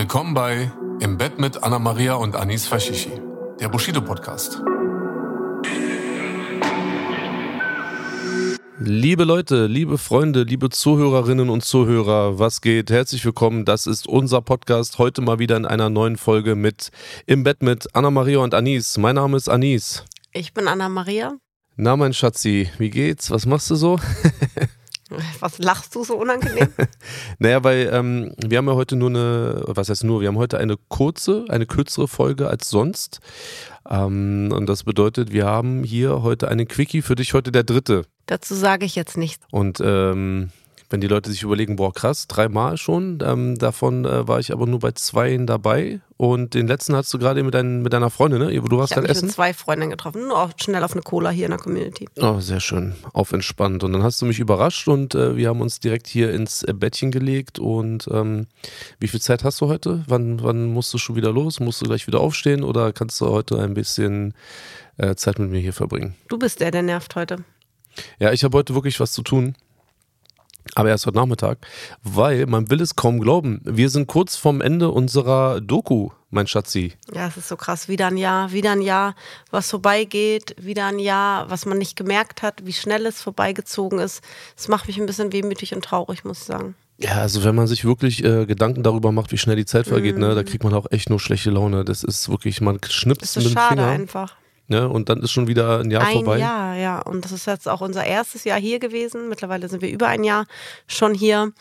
Willkommen bei Im Bett mit Anna Maria und Anis Fashishi, der Bushido Podcast. Liebe Leute, liebe Freunde, liebe Zuhörerinnen und Zuhörer, was geht? Herzlich willkommen. Das ist unser Podcast. Heute mal wieder in einer neuen Folge mit Im Bett mit Anna-Maria und Anis. Mein Name ist Anis. Ich bin Anna-Maria. Na, mein Schatzi, wie geht's? Was machst du so? Was lachst du so unangenehm? naja, weil ähm, wir haben ja heute nur eine, was heißt nur, wir haben heute eine kurze, eine kürzere Folge als sonst. Ähm, und das bedeutet, wir haben hier heute einen Quickie für dich, heute der dritte. Dazu sage ich jetzt nichts. Und ähm, wenn die Leute sich überlegen, boah, krass, dreimal schon, ähm, davon äh, war ich aber nur bei zweien dabei. Und den letzten hast du gerade mit, dein, mit deiner Freundin, ne? Du warst ich dann mich essen? mit zwei Freundinnen getroffen, nur auch schnell auf eine Cola hier in der Community. Oh, sehr schön, auf entspannt. Und dann hast du mich überrascht und äh, wir haben uns direkt hier ins äh, Bettchen gelegt. Und ähm, wie viel Zeit hast du heute? Wann, wann musst du schon wieder los? Musst du gleich wieder aufstehen oder kannst du heute ein bisschen äh, Zeit mit mir hier verbringen? Du bist der, der nervt heute. Ja, ich habe heute wirklich was zu tun. Aber erst heute Nachmittag, weil man will es kaum glauben. Wir sind kurz vorm Ende unserer Doku, mein Schatzi. Ja, es ist so krass. Wieder ein Jahr, wieder ein Jahr, was vorbeigeht, wieder ein Jahr, was man nicht gemerkt hat, wie schnell es vorbeigezogen ist. Es macht mich ein bisschen wehmütig und traurig, muss ich sagen. Ja, also wenn man sich wirklich äh, Gedanken darüber macht, wie schnell die Zeit vergeht, mm. ne, da kriegt man auch echt nur schlechte Laune. Das ist wirklich, man schnippt es mit dem schade Finger. einfach. Ne, und dann ist schon wieder ein Jahr ein vorbei. Ein Jahr, ja. Und das ist jetzt auch unser erstes Jahr hier gewesen. Mittlerweile sind wir über ein Jahr schon hier.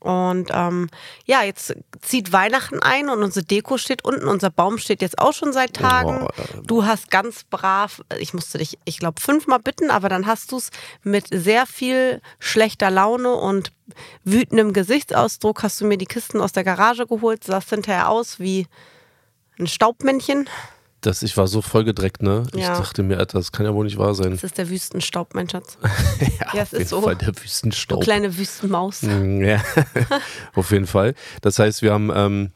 Und ähm, ja, jetzt zieht Weihnachten ein und unsere Deko steht unten. Unser Baum steht jetzt auch schon seit Tagen. Du hast ganz brav, ich musste dich, ich glaube, fünfmal bitten, aber dann hast du es mit sehr viel schlechter Laune und wütendem Gesichtsausdruck hast du mir die Kisten aus der Garage geholt, sahst hinterher aus wie ein Staubmännchen. Das, ich war so vollgedreckt, ne? Ja. Ich dachte mir, Alter, das kann ja wohl nicht wahr sein. Das ist der Wüstenstaub, mein Schatz. ja, Ja, auf jeden so. Fall der Du Wüstenstaub. kleine Wüstenmaus. Mm, Ja, auf jeden Fall. Das heißt, wir haben ähm,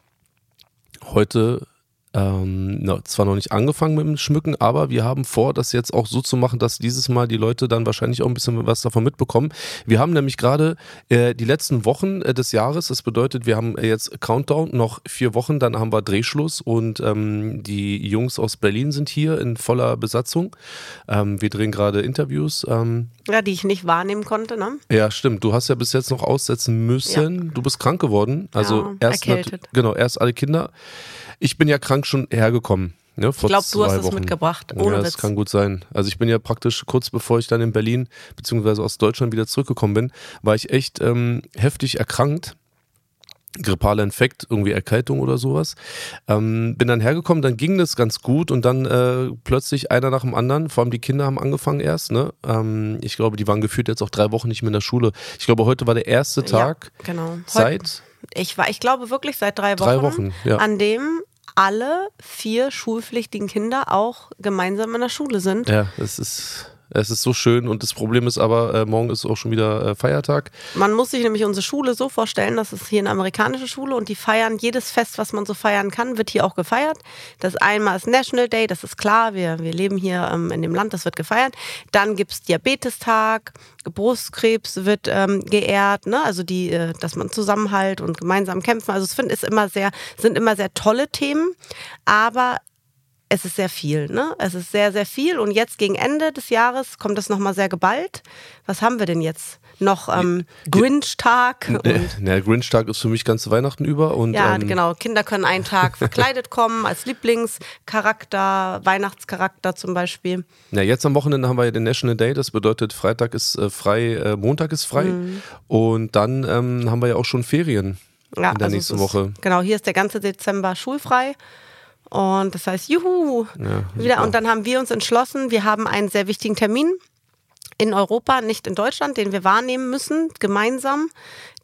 heute ähm, na, zwar noch nicht angefangen mit dem Schmücken, aber wir haben vor, das jetzt auch so zu machen, dass dieses Mal die Leute dann wahrscheinlich auch ein bisschen was davon mitbekommen. Wir haben nämlich gerade äh, die letzten Wochen äh, des Jahres, das bedeutet, wir haben jetzt Countdown, noch vier Wochen, dann haben wir Drehschluss und ähm, die Jungs aus Berlin sind hier in voller Besatzung. Ähm, wir drehen gerade Interviews. Ähm, Ja, die ich nicht wahrnehmen konnte, ne? ja, stimmt. Du hast ja bis jetzt noch aussetzen müssen. Du bist krank geworden. Also Ja, erst genau, erst alle Kinder. Ich bin ja krank schon hergekommen. Ne, Ich glaube, du hast es mitgebracht, ohne ja, das Witz. kann gut sein. Also ich bin ja praktisch kurz bevor ich dann in Berlin beziehungsweise aus Deutschland wieder zurückgekommen bin, war ich echt ähm, heftig erkrankt. Grippaler Infekt, irgendwie Erkältung oder sowas. Ähm, bin dann hergekommen, dann ging das ganz gut und dann äh, plötzlich einer nach dem anderen, vor allem die Kinder haben angefangen erst, ne? Ähm, ich glaube, die waren gefühlt jetzt auch drei Wochen nicht mehr in der Schule. Ich glaube, heute war der erste Tag Ja, genau. Heute- seit Ich war, ich glaube wirklich seit drei Wochen, Drei Wochen, ja. an dem alle vier schulpflichtigen Kinder auch gemeinsam in der Schule sind. Ja, es ist, es ist so schön und das Problem ist aber, äh, morgen ist auch schon wieder äh, Feiertag. Man muss sich nämlich unsere Schule so vorstellen, das ist hier eine amerikanische Schule und die feiern jedes Fest, was man so feiern kann, wird hier auch gefeiert. Das einmal ist National Day, das ist klar, wir, wir leben hier ähm, in dem Land, das wird gefeiert. Dann gibt es Diabetestag, Brustkrebs wird ähm, geehrt, ne? also die, äh, dass man Zusammenhalt und gemeinsam kämpfen. Also es sind immer sehr tolle Themen, aber es ist sehr viel, ne? Es ist sehr, sehr viel. Und jetzt gegen Ende des Jahres kommt das nochmal sehr geballt. Was haben wir denn jetzt? Noch ähm, Grinch-Tag. Äh, der Grinch-Tag ist für mich ganze Weihnachten über und Ja, ähm, genau. Kinder können einen Tag verkleidet kommen, als Lieblingscharakter, Weihnachtscharakter zum Beispiel. Ja, jetzt am Wochenende haben wir ja den National Day, das bedeutet Freitag ist äh, frei, äh, Montag ist frei Mhm. und dann ähm, haben wir ja auch schon Ferien Ja, in der also nächsten ist, Woche. Genau, hier ist der ganze Dezember schulfrei. Und das heißt, juhu. Ja, wieder. Und dann haben wir uns entschlossen, wir haben einen sehr wichtigen Termin in Europa, nicht in Deutschland, den wir wahrnehmen müssen, gemeinsam,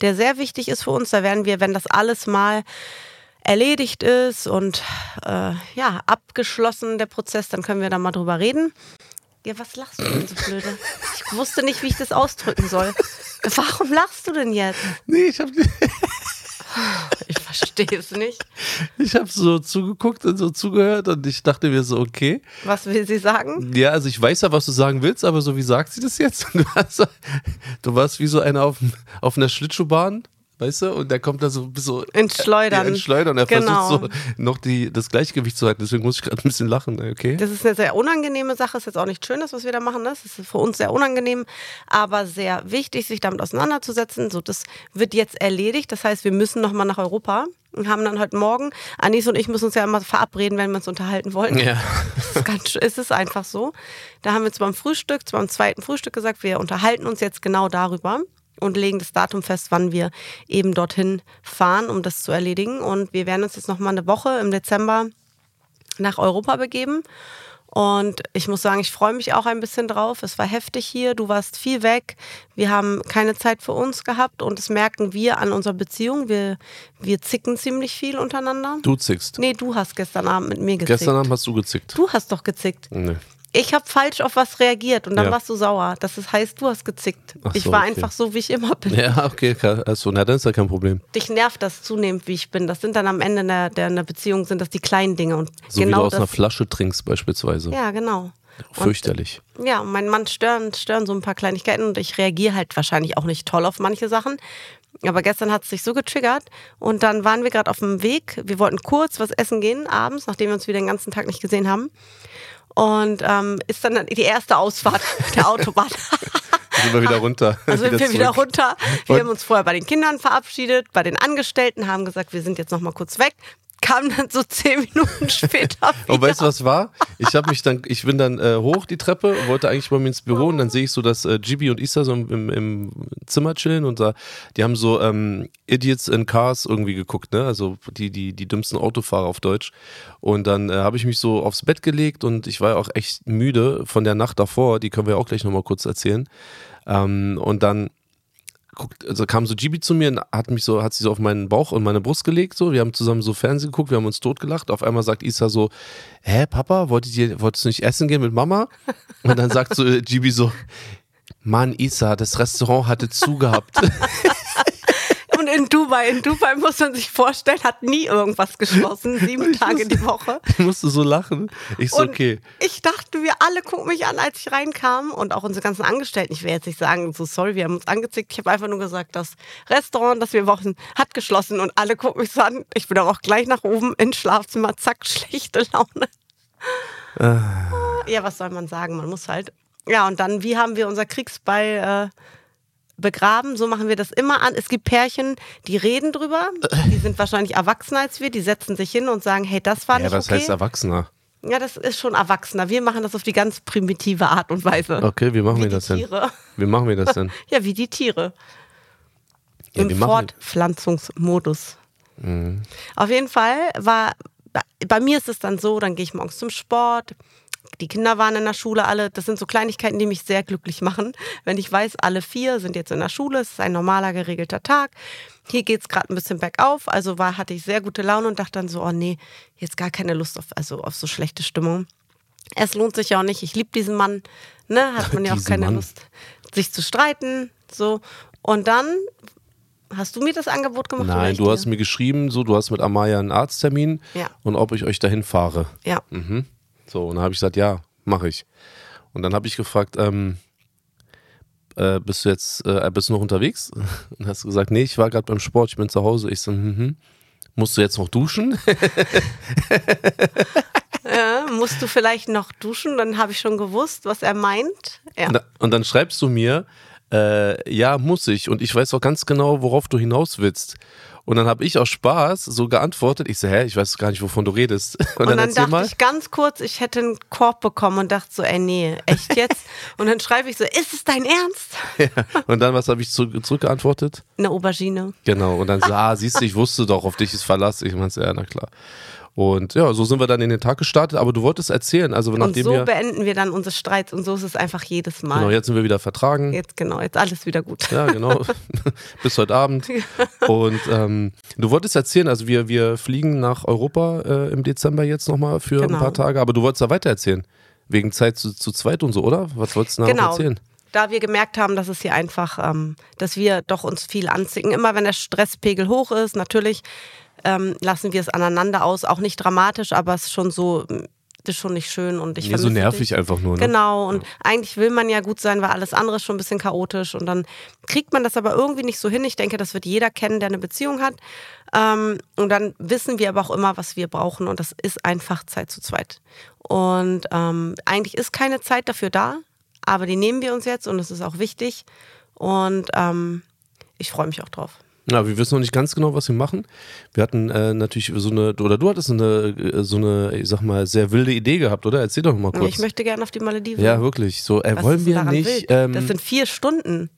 der sehr wichtig ist für uns. Da werden wir, wenn das alles mal erledigt ist und äh, ja, abgeschlossen der Prozess, dann können wir da mal drüber reden. Ja, was lachst du denn so blöde? Ich wusste nicht, wie ich das ausdrücken soll. Warum lachst du denn jetzt? Nee, ich habe Ich verstehe es nicht. ich hab so zugeguckt und so zugehört und ich dachte mir so, okay. Was will sie sagen? Ja, also ich weiß ja, was du sagen willst, aber so wie sagt sie das jetzt? Du, hast, du warst wie so einer auf, auf einer Schlittschuhbahn, weißt du? Und der kommt da so, so Ins Schleudern. Ja, ins Schleudern. Er Genau. versucht so noch die, das Gleichgewicht zu halten. Deswegen muss ich gerade ein bisschen lachen, okay? Das ist eine sehr unangenehme Sache, ist jetzt auch nichts Schönes, was wir da machen. ne? Das ist für uns sehr unangenehm, aber sehr wichtig, sich damit auseinanderzusetzen. So, das wird jetzt erledigt. Das heißt, wir müssen nochmal nach Europa und haben dann heute Morgen, Anis und ich müssen uns ja immer verabreden, wenn wir uns unterhalten wollen. Ja. Das ist, ganz, es ist einfach so. Da haben wir jetzt beim Frühstück, zwar beim zweiten Frühstück gesagt, wir unterhalten uns jetzt genau darüber und legen das Datum fest, wann wir eben dorthin fahren, um das zu erledigen. Und wir werden uns jetzt noch mal eine Woche im Dezember nach Europa begeben. Und ich muss sagen, ich freue mich auch ein bisschen drauf. Es war heftig hier, du warst viel weg. Wir haben keine Zeit für uns gehabt und das merken wir an unserer Beziehung. Wir, wir zicken ziemlich viel untereinander. Du zickst. Nee, du hast gestern Abend mit mir gezickt. Gestern Abend hast du gezickt. Du hast doch gezickt. Nee. Ich habe falsch auf was reagiert und dann Ja. warst du sauer. Das heißt, du hast gezickt. Ach ich so, war okay. einfach so, wie ich immer bin. Ja, okay, ka- achso, na dann ist ja kein Problem. Dich nervt das zunehmend, wie ich bin. Das sind dann am Ende der, der einer Beziehung sind das die kleinen Dinge und So wie genau du aus das. einer Flasche trinkst beispielsweise. ja, genau. Fürchterlich. Ja, und mein Mann stören, stören so ein paar Kleinigkeiten und ich reagiere halt wahrscheinlich auch nicht toll auf manche Sachen. Aber gestern hat es sich so getriggert und dann waren wir gerade auf dem Weg. Wir wollten kurz was essen gehen abends, nachdem wir uns wieder den ganzen Tag nicht gesehen haben. Und ähm, ist dann die erste Ausfahrt der Autobahn. Sind wir wieder runter. Also sind wir wieder runter. Wir haben uns vorher bei den Kindern verabschiedet, bei den Angestellten, haben gesagt, wir sind jetzt noch mal kurz weg. Kamen dann so zehn Minuten später. Und weißt du, was war? Ich habe mich dann, ich bin dann äh, hoch die Treppe, wollte eigentlich bei mir ins Büro und dann sehe ich so, dass äh, Gibi und Issa so im, im, im Zimmer chillen und da, die haben so ähm, Idiots in Cars irgendwie geguckt, ne? Also die, die, die dümmsten Autofahrer auf Deutsch. Und dann äh, habe ich mich so aufs Bett gelegt und ich war ja auch echt müde von der Nacht davor, die können wir auch gleich nochmal kurz erzählen. Ähm, und dann guckt, also kam so Gibi zu mir und hat mich so, hat sich so auf meinen Bauch und meine Brust gelegt, so. Wir haben zusammen so Fernsehen geguckt, wir haben uns totgelacht. Auf einmal sagt Isa so, hä, Papa, wolltet ihr, wolltest du nicht essen gehen mit Mama? Und dann sagt so Gibi so, Mann, Isa, das Restaurant hatte zugehabt. In Dubai, in Dubai muss man sich vorstellen, hat nie irgendwas geschlossen, sieben Tage die Woche. Ich musste so lachen. Ich so, Und okay. ich dachte, wir alle gucken mich an, als ich reinkam und auch unsere ganzen Angestellten. Ich will jetzt nicht sagen, so sorry, wir haben uns angezickt. Ich habe einfach nur gesagt, das Restaurant, das wir wochen, hat geschlossen und alle gucken mich so an. Ich bin aber auch gleich nach oben ins Schlafzimmer, zack, schlechte Laune. Ja, was soll man sagen? Man muss halt. Ja, und dann, wie haben wir unser Kriegsbeil äh, begraben? So machen wir das immer an. Es gibt Pärchen, die reden drüber. Die sind wahrscheinlich erwachsener als wir. Die setzen sich hin und sagen, hey, das war Ja, nicht was okay. heißt Erwachsener? Ja, das ist schon erwachsener. Wir machen das auf die ganz primitive Art und Weise. Okay, wie machen Wie wir das denn? Tiere. Wie machen wir das denn? Ja, wie die Tiere. Ja, Im Fortpflanzungsmodus. Mhm. Auf jeden Fall war, bei mir ist es dann so, dann gehe ich morgens zum Sport. Die Kinder waren in der Schule alle. Das sind so Kleinigkeiten, die mich sehr glücklich machen. Wenn ich weiß, alle vier sind jetzt in der Schule, es ist ein normaler, geregelter Tag. Hier geht es gerade ein bisschen bergauf. Also war, hatte ich sehr gute Laune und dachte dann so, oh nee, jetzt gar keine Lust auf, also auf so schlechte Stimmung. Es lohnt sich ja auch nicht. Ich liebe diesen Mann. Ne? Hat man ja auch keine Mann. Lust, sich zu streiten. So. Und dann hast du mir das Angebot gemacht? Nein, du dir? hast mir geschrieben, so, du hast mit Amaya einen Arzttermin Ja. und ob ich euch dahin fahre. Ja. Mhm. So, und dann habe ich gesagt, ja, mache ich. Und dann habe ich gefragt, ähm, äh, bist du jetzt, äh, bist du noch unterwegs? Und hast du gesagt, nee, ich war gerade beim Sport, ich bin zu Hause. Ich so, mhm. Musst du jetzt noch duschen? Ja, musst du vielleicht noch duschen? Dann habe ich schon gewusst, was er meint. Ja. Und dann schreibst du mir, äh, ja, muss ich. Und ich weiß auch ganz genau, worauf du hinaus willst. Und dann habe ich aus Spaß so geantwortet. Ich so, hä, ich weiß gar nicht, wovon du redest. Und, Und dann, dann dachte ich ganz kurz, ich hätte einen Korb bekommen und dachte so, ey, nee, echt jetzt? und dann schreibe ich so, ist es dein Ernst? ja. Und dann, was habe ich zu, zurückgeantwortet? Eine Aubergine. Genau. Und dann so, ah, siehst du, ich wusste doch, auf dich ist Verlass. Ich meinte, ja, na klar. Und ja, so sind wir dann in den Tag gestartet. Aber du wolltest erzählen, also Und nachdem so wir. beenden wir dann unsere Streits und so ist es einfach jedes Mal. Genau, jetzt sind wir wieder vertragen. Jetzt genau, jetzt alles wieder gut. Ja, genau. Bis heute Abend. Und ähm, du wolltest erzählen, also wir, wir fliegen nach Europa äh, im Dezember jetzt nochmal für ein Genau. paar Tage, aber du wolltest da weiter erzählen. Wegen Zeit zu, zu zweit und so, oder? Was wolltest du da noch Genau. erzählen? Da wir gemerkt haben, dass es hier einfach, ähm, dass wir doch uns viel anzicken. Immer wenn der Stresspegel hoch ist, natürlich ähm, lassen wir es aneinander aus. Auch nicht dramatisch, aber es ist schon so, das ist schon nicht schön und ich Nee, so nervig dich. einfach nur. Ne? Genau, und eigentlich will man ja gut sein, weil alles andere ist schon ein bisschen chaotisch und dann kriegt man das aber irgendwie nicht so hin. Ich denke, das wird jeder kennen, der eine Beziehung hat. Ähm, und dann wissen wir aber auch immer, was wir brauchen und das ist einfach Zeit zu zweit. Und ähm, eigentlich ist keine Zeit dafür da, aber die nehmen wir uns jetzt und es ist auch wichtig und ähm, ich freue mich auch drauf. Ja, wir wissen noch nicht ganz genau, was wir machen. Wir hatten äh, natürlich so eine, oder du hattest eine, äh, so eine, ich sag mal, sehr wilde Idee gehabt, oder? Erzähl doch mal kurz. Ich möchte gerne auf die Malediven. ja, wirklich. So, äh, Was wollen wir nicht. Ähm, das sind vier Stunden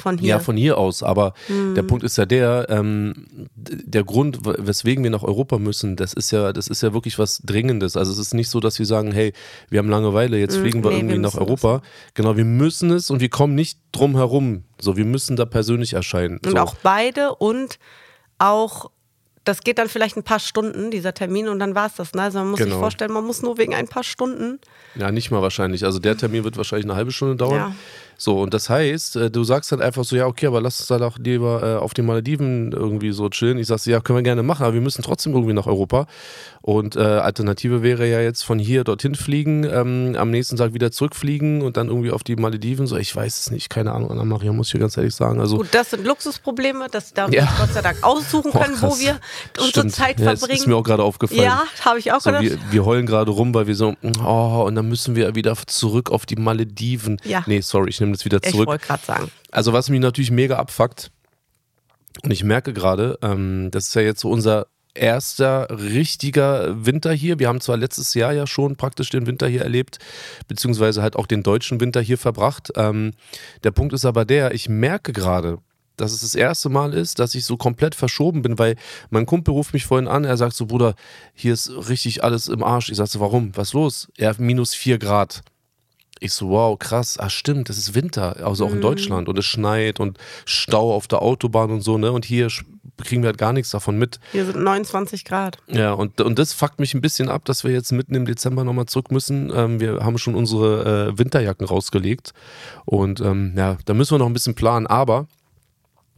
von hier. Ja, von hier aus. Aber Hm. der Punkt ist ja der, ähm, der Grund, weswegen wir nach Europa müssen, das ist ja, das ist ja wirklich was Dringendes. Also es ist nicht so, dass wir sagen, hey, wir haben Langeweile, jetzt fliegen wir nee, irgendwie wir nach Europa. Genau, wir müssen es und wir kommen nicht drum herum. So, wir müssen da persönlich erscheinen. Und so. auch beide und auch, das geht dann vielleicht ein paar Stunden, dieser Termin, und dann war es das. Ne? Also man muss Genau. sich vorstellen, man muss nur wegen ein paar Stunden. Ja, nicht mal wahrscheinlich. Also der Termin wird wahrscheinlich eine halbe Stunde dauern. Ja. So, und das heißt, äh, du sagst dann einfach so, ja, okay, aber lass uns da doch lieber äh, auf den Malediven irgendwie so chillen. Ich sag ja, können wir gerne machen, aber wir müssen trotzdem irgendwie nach Europa. Und äh, Alternative wäre ja jetzt von hier dorthin fliegen, ähm, am nächsten Tag wieder zurückfliegen und dann irgendwie auf die Malediven. So, ich weiß es nicht, keine Ahnung, Anna-Maria, muss ich dir ganz ehrlich sagen. Also, Gut, das sind Luxusprobleme, das darf Ja. Gott sei Dank aussuchen Boah, können, wo wir unsere Stimmt. Zeit ja, das verbringen. ist mir auch gerade aufgefallen. ja, habe ich auch So, gedacht. wir, wir heulen gerade rum, weil wir so, oh, und dann müssen wir wieder zurück auf die Malediven. Ja. Nee, sorry, ich nehme das wieder ich zurück. wollte gerade sagen. Also was mich natürlich mega abfuckt, und ich merke gerade, ähm, das ist ja jetzt so unser erster richtiger Winter hier. Wir haben zwar letztes Jahr ja schon praktisch den Winter hier erlebt, beziehungsweise halt auch den deutschen Winter hier verbracht. Ähm, der Punkt ist aber der, ich merke gerade, dass es das erste Mal ist, dass ich so komplett verschoben bin, weil mein Kumpel ruft mich vorhin an, er sagt so, Bruder, hier ist richtig alles im Arsch. Ich sag so, warum? Was ist los? Er hat minus vier Grad. Ich so, wow, krass, ah stimmt, das ist Winter, also auch in Deutschland und es schneit und Stau auf der Autobahn und so, ne? Und hier kriegen wir halt gar nichts davon mit. Hier sind 29 Grad. Ja, und, und das fuckt mich ein bisschen ab, dass wir jetzt mitten im Dezember nochmal zurück müssen. Ähm, wir haben schon unsere äh, Winterjacken rausgelegt und ähm, ja, da müssen wir noch ein bisschen planen, aber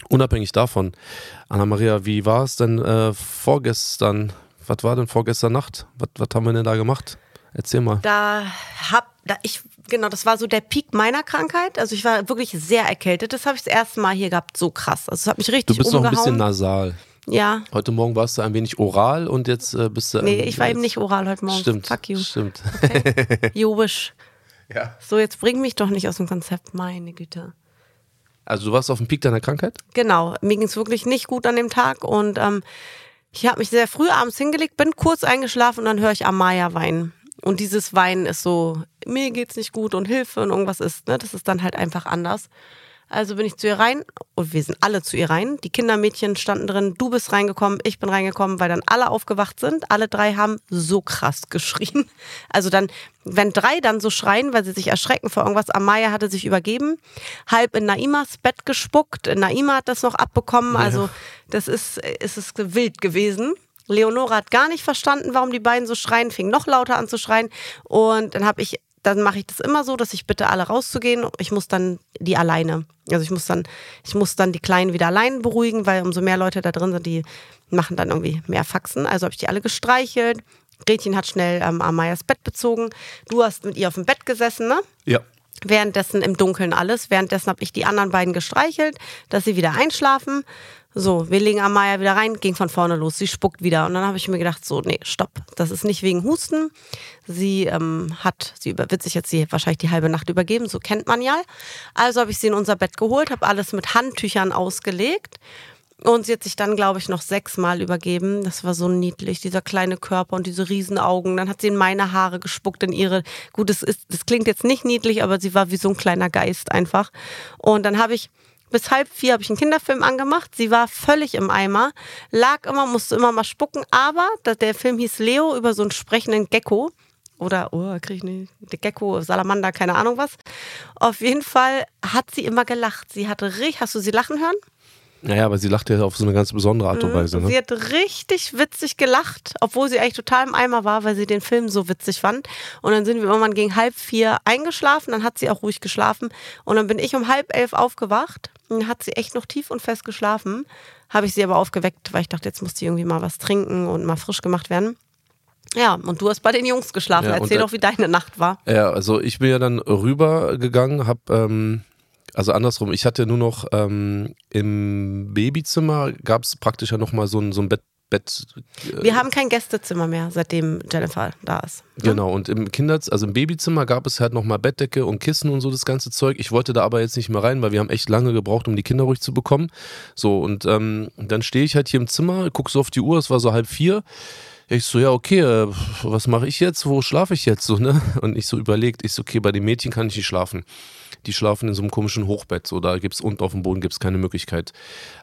unabhängig davon, Anna-Maria, wie war es denn äh, vorgestern? Was war denn vorgestern Nacht? Was, was haben wir denn da gemacht? Erzähl mal. Da hab, da ich, genau, das war so der Peak meiner Krankheit. Also ich war wirklich sehr erkältet. Das habe ich das erste Mal hier gehabt. So krass. Also es hat mich Du richtig bist noch ein bisschen umgehauen. nasal. ja. Heute Morgen warst du ein wenig oral und jetzt äh, bist du. Nee, ich war eben nicht oral heute Morgen. Stimmt. Fuck you. Stimmt. Jobisch. Ja. So, jetzt bring mich doch nicht aus dem Konzept, meine Güte. Also du warst auf dem Peak deiner Krankheit? Genau, mir ging es wirklich nicht gut an dem Tag und ähm, ich habe mich sehr früh abends hingelegt, bin kurz eingeschlafen und dann höre ich Amaya weinen. Und dieses Weinen ist so, mir geht's nicht gut und Hilfe und irgendwas ist, ne? Das ist dann halt einfach anders. Also bin ich zu ihr rein und wir sind alle zu ihr rein. Die Kindermädchen standen drin, du bist reingekommen, ich bin reingekommen, weil dann alle aufgewacht sind. Alle drei haben so krass geschrien. Also dann, wenn drei dann so schreien, weil sie sich erschrecken vor irgendwas, Amaya hatte sich übergeben, halb in Naimas Bett gespuckt. Naima hat das noch abbekommen. Also das ist, es ist wild gewesen. Leonora hat gar nicht verstanden, warum die beiden so schreien, fing noch lauter an zu schreien. Und dann habe ich, dann mache ich das immer so, dass ich bitte alle rauszugehen. Ich muss dann die alleine. Also ich muss dann, ich muss dann die Kleinen wieder allein beruhigen, weil umso mehr Leute da drin sind, die machen dann irgendwie mehr Faxen. Also habe ich die alle gestreichelt. Gretchen hat schnell ähm, Amayas Bett bezogen. Du hast mit ihr auf dem Bett gesessen, ne? Ja. Währenddessen im Dunkeln alles. Währenddessen habe ich die anderen beiden gestreichelt, dass sie wieder einschlafen. So, wir legen Amaya wieder rein, ging von vorne los. Sie spuckt wieder. Und dann habe ich mir gedacht, so, nee, stopp. Das ist nicht wegen Husten. Sie ähm, hat, sie wird sich jetzt die, wahrscheinlich die halbe Nacht übergeben, so kennt man ja. Also habe ich sie in unser Bett geholt, habe alles mit Handtüchern ausgelegt. Und sie hat sich dann, glaube ich, noch sechsmal übergeben. Das war so niedlich, dieser kleine Körper und diese Riesenaugen. Dann hat sie in meine Haare gespuckt, in ihre. Gut, das, ist, das klingt jetzt nicht niedlich, aber sie war wie so ein kleiner Geist einfach. Und dann habe ich Bis halb vier habe ich einen Kinderfilm angemacht. Sie war völlig im Eimer, lag immer, musste immer mal spucken. Aber der Film hieß Leo über so einen sprechenden Gecko. Oder, oh, kriege ich nicht, Gecko, Salamander, keine Ahnung was. Auf jeden Fall hat sie immer gelacht. Sie hatte richtig, hast du sie lachen hören? Naja, aber sie lacht ja auf so eine ganz besondere Art und Weise. Ne? Sie hat richtig witzig gelacht, obwohl sie eigentlich total im Eimer war, weil sie den Film so witzig fand. Und dann sind wir irgendwann gegen halb vier eingeschlafen, dann hat sie auch ruhig geschlafen. Und dann bin ich um halb elf aufgewacht. Und hat sie echt noch tief und fest geschlafen. Habe ich sie aber aufgeweckt, weil ich dachte, jetzt muss sie irgendwie mal was trinken und mal frisch gemacht werden. Ja, und du hast bei den Jungs geschlafen. Ja, Erzähl doch, wie deine Nacht war. Ja, also ich bin ja dann rübergegangen, habe ähm, also andersrum, ich hatte nur noch ähm, im Babyzimmer gab es praktisch ja nochmal so ein, so ein Bett. Bett äh Wir haben kein Gästezimmer mehr, seitdem Jennifer da ist. Ne? Genau, und im Kinderzimmer, also im Babyzimmer gab es halt nochmal Bettdecke und Kissen und so das ganze Zeug. Ich wollte da aber jetzt nicht mehr rein, weil wir haben echt lange gebraucht, um die Kinder ruhig zu bekommen. So, und ähm, dann stehe ich halt hier im Zimmer, gucke so auf die Uhr, es war so halb vier. Ich so, ja, okay, äh, was mache ich jetzt? Wo schlafe ich jetzt? So, ne? Und ich so überlegt, ich so, okay, bei den Mädchen kann ich nicht schlafen die schlafen in so einem komischen Hochbett. So, da gibt es unten auf dem Boden gibt's keine Möglichkeit.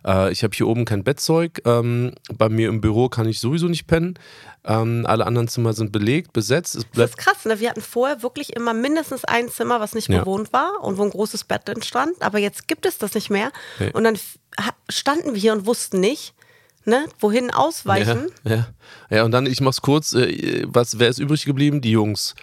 Äh, ich habe hier oben kein Bettzeug. Ähm, bei mir im Büro kann ich sowieso nicht pennen. Ähm, alle anderen Zimmer sind belegt, besetzt. Es das ist krass, ne? Wir hatten vorher wirklich immer mindestens ein Zimmer, was nicht ja. bewohnt war und wo ein großes Bett entstand. Aber jetzt gibt es das nicht mehr. Nee. Und dann standen wir hier und wussten nicht, Ne? Wohin ausweichen? Ja, ja. ja, und dann, ich mach's kurz, äh, was, wer ist übrig geblieben? Die Jungs.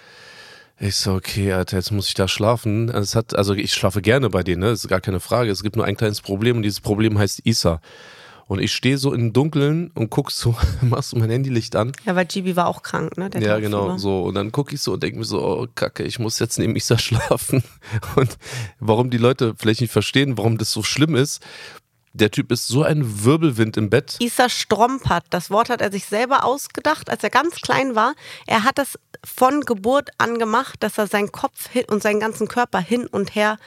Ich so, okay, Alter, jetzt muss ich da schlafen. Es hat, also ich schlafe gerne bei denen, ne? Das ist gar keine Frage. Es gibt nur ein kleines Problem und dieses Problem heißt Isa. Und ich stehe so im Dunkeln und guck so, machst du mein Handylicht an. Ja, weil Gibi war auch krank, ne? Der ja, genau, so. Und dann gucke ich so und denke mir so, oh Kacke, ich muss jetzt neben Isa schlafen. Und warum die Leute vielleicht nicht verstehen, warum das so schlimm ist, der Typ ist so ein Wirbelwind im Bett. Isa Strompert, das Wort hat er sich selber ausgedacht, als er ganz klein war. Er hat das von Geburt an gemacht, dass er seinen Kopf und seinen ganzen Körper hin und her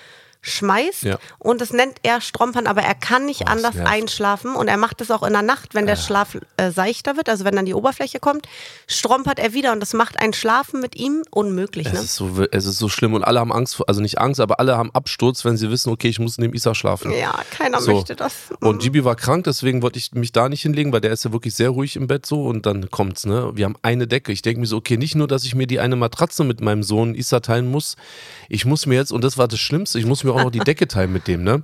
schmeißt ja. und das nennt er Strompern, aber er kann nicht oh, anders einschlafen und er macht es auch in der Nacht, wenn der ja. Schlaf äh, seichter wird, also wenn dann die Oberfläche kommt, strompert er wieder und das macht ein Schlafen mit ihm unmöglich. Es, ne? ist so, es ist so schlimm und alle haben Angst, also nicht Angst, aber alle haben Absturz, wenn sie wissen, okay, ich muss neben Isa schlafen. Ja, keiner so. möchte das. Und Gibi war krank, deswegen wollte ich mich da nicht hinlegen, weil der ist ja wirklich sehr ruhig im Bett so und dann kommt's, ne? Wir haben eine Decke. Ich denke mir so, okay, nicht nur, dass ich mir die eine Matratze mit meinem Sohn Isa teilen muss, ich muss mir jetzt, und das war das Schlimmste, ich muss mir auch noch die Decke teilen mit dem, ne?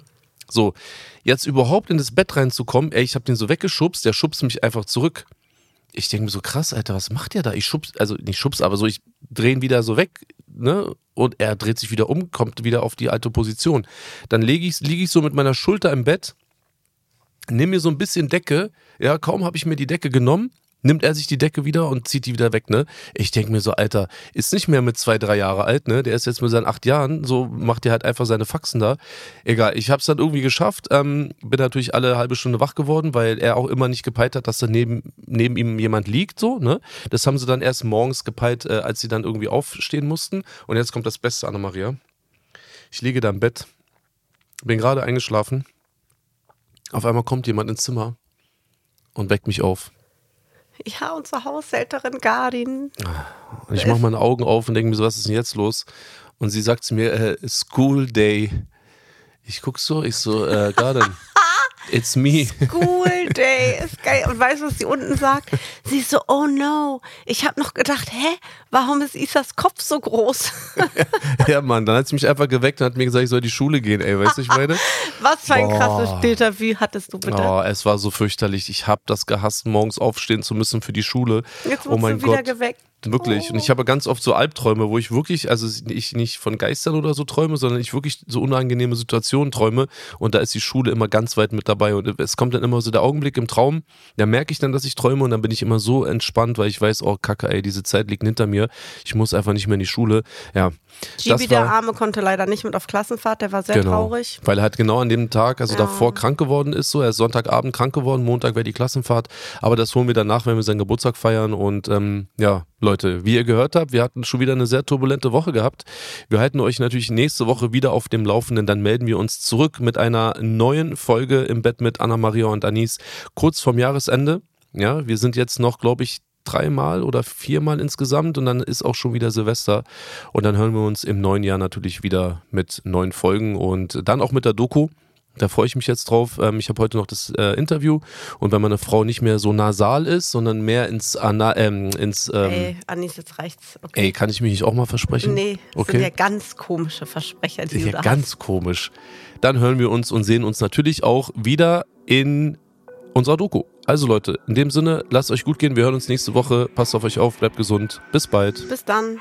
So, jetzt überhaupt in das Bett reinzukommen, ey, ich hab den so weggeschubst, der schubst mich einfach zurück. Ich denke mir so, krass, Alter, was macht der da? Ich schubs, also nicht schubs, aber so, ich drehe ihn wieder so weg, ne? Und er dreht sich wieder um, kommt wieder auf die alte Position. Dann liege ich, lieg ich so mit meiner Schulter im Bett, nehme mir so ein bisschen Decke, ja, kaum habe ich mir die Decke genommen, nimmt er sich die Decke wieder und zieht die wieder weg, ne? Ich denke mir so, Alter, ist nicht mehr mit zwei, drei Jahre alt, ne? Der ist jetzt mit seinen acht Jahren, so macht er halt einfach seine Faxen da. Egal, ich hab's dann irgendwie geschafft, ähm, bin natürlich alle halbe Stunde wach geworden, weil er auch immer nicht gepeilt hat, dass da neben, neben ihm jemand liegt, so, ne? Das haben sie dann erst morgens gepeilt, äh, als sie dann irgendwie aufstehen mussten. Und jetzt kommt das Beste, Anna-Maria. Ich liege da im Bett, bin gerade eingeschlafen. Auf einmal kommt jemand ins Zimmer und weckt mich auf. Ja, unsere Haushälterin Gardin. Und ich mache meine Augen auf und denke mir so, was ist denn jetzt los? Und sie sagt zu mir, äh, School Day. Ich guck so, ich so, äh, Gardin. It's me. School Day ist geil. Und weißt du, was sie unten sagt? Sie ist so, oh no. Ich habe noch gedacht, hä, warum ist Isas Kopf so groß? ja, Mann, dann hat sie mich einfach geweckt und hat mir gesagt, ich soll in die Schule gehen, ey, weißt du, ich meine? was für ein krasses Später, wie hattest du bitte? Oh, es war so fürchterlich. Ich habe das gehasst, morgens aufstehen zu müssen für die Schule. Jetzt oh mein du wieder Gott. geweckt. Wirklich. Und ich habe ganz oft so Albträume, wo ich wirklich, also ich nicht von Geistern oder so träume, sondern ich wirklich so unangenehme Situationen träume. Und da ist die Schule immer ganz weit mit dabei. Und es kommt dann immer so der Augenblick im Traum, da merke ich dann, dass ich träume und dann bin ich immer so entspannt, weil ich weiß, oh Kacke, ey, diese Zeit liegt hinter mir. Ich muss einfach nicht mehr in die Schule. Ja. Gibi, der Arme, konnte leider nicht mit auf Klassenfahrt, der war sehr genau, traurig. Weil er halt genau an dem Tag, also ja. davor krank geworden ist, so, er ist Sonntagabend krank geworden, Montag wäre die Klassenfahrt, aber das holen wir danach, wenn wir seinen Geburtstag feiern und ähm, ja, Leute, wie ihr gehört habt, wir hatten schon wieder eine sehr turbulente Woche gehabt. Wir halten euch natürlich nächste Woche wieder auf dem Laufenden, dann melden wir uns zurück mit einer neuen Folge im Bett mit Anna-Maria und Anis kurz vorm Jahresende. Ja, wir sind jetzt noch, glaube ich, dreimal oder viermal insgesamt und dann ist auch schon wieder Silvester und dann hören wir uns im neuen Jahr natürlich wieder mit neuen Folgen und dann auch mit der Doku. Da freue ich mich jetzt drauf. Ähm, ich habe heute noch das äh, Interview und wenn meine Frau nicht mehr so nasal ist, sondern mehr ins Ana ähm, ins ähm, Ey, Anis, jetzt reicht's. Okay. ey, kann ich mich nicht auch mal versprechen? Nee, das okay. sind ja ganz komische Versprecher, die Ja, du da ganz komisch. Dann hören wir uns und sehen uns natürlich auch wieder in unserer Doku. Also Leute, in dem Sinne, lasst euch gut gehen. Wir hören uns nächste Woche. Passt auf euch auf, bleibt gesund. Bis bald. Bis dann.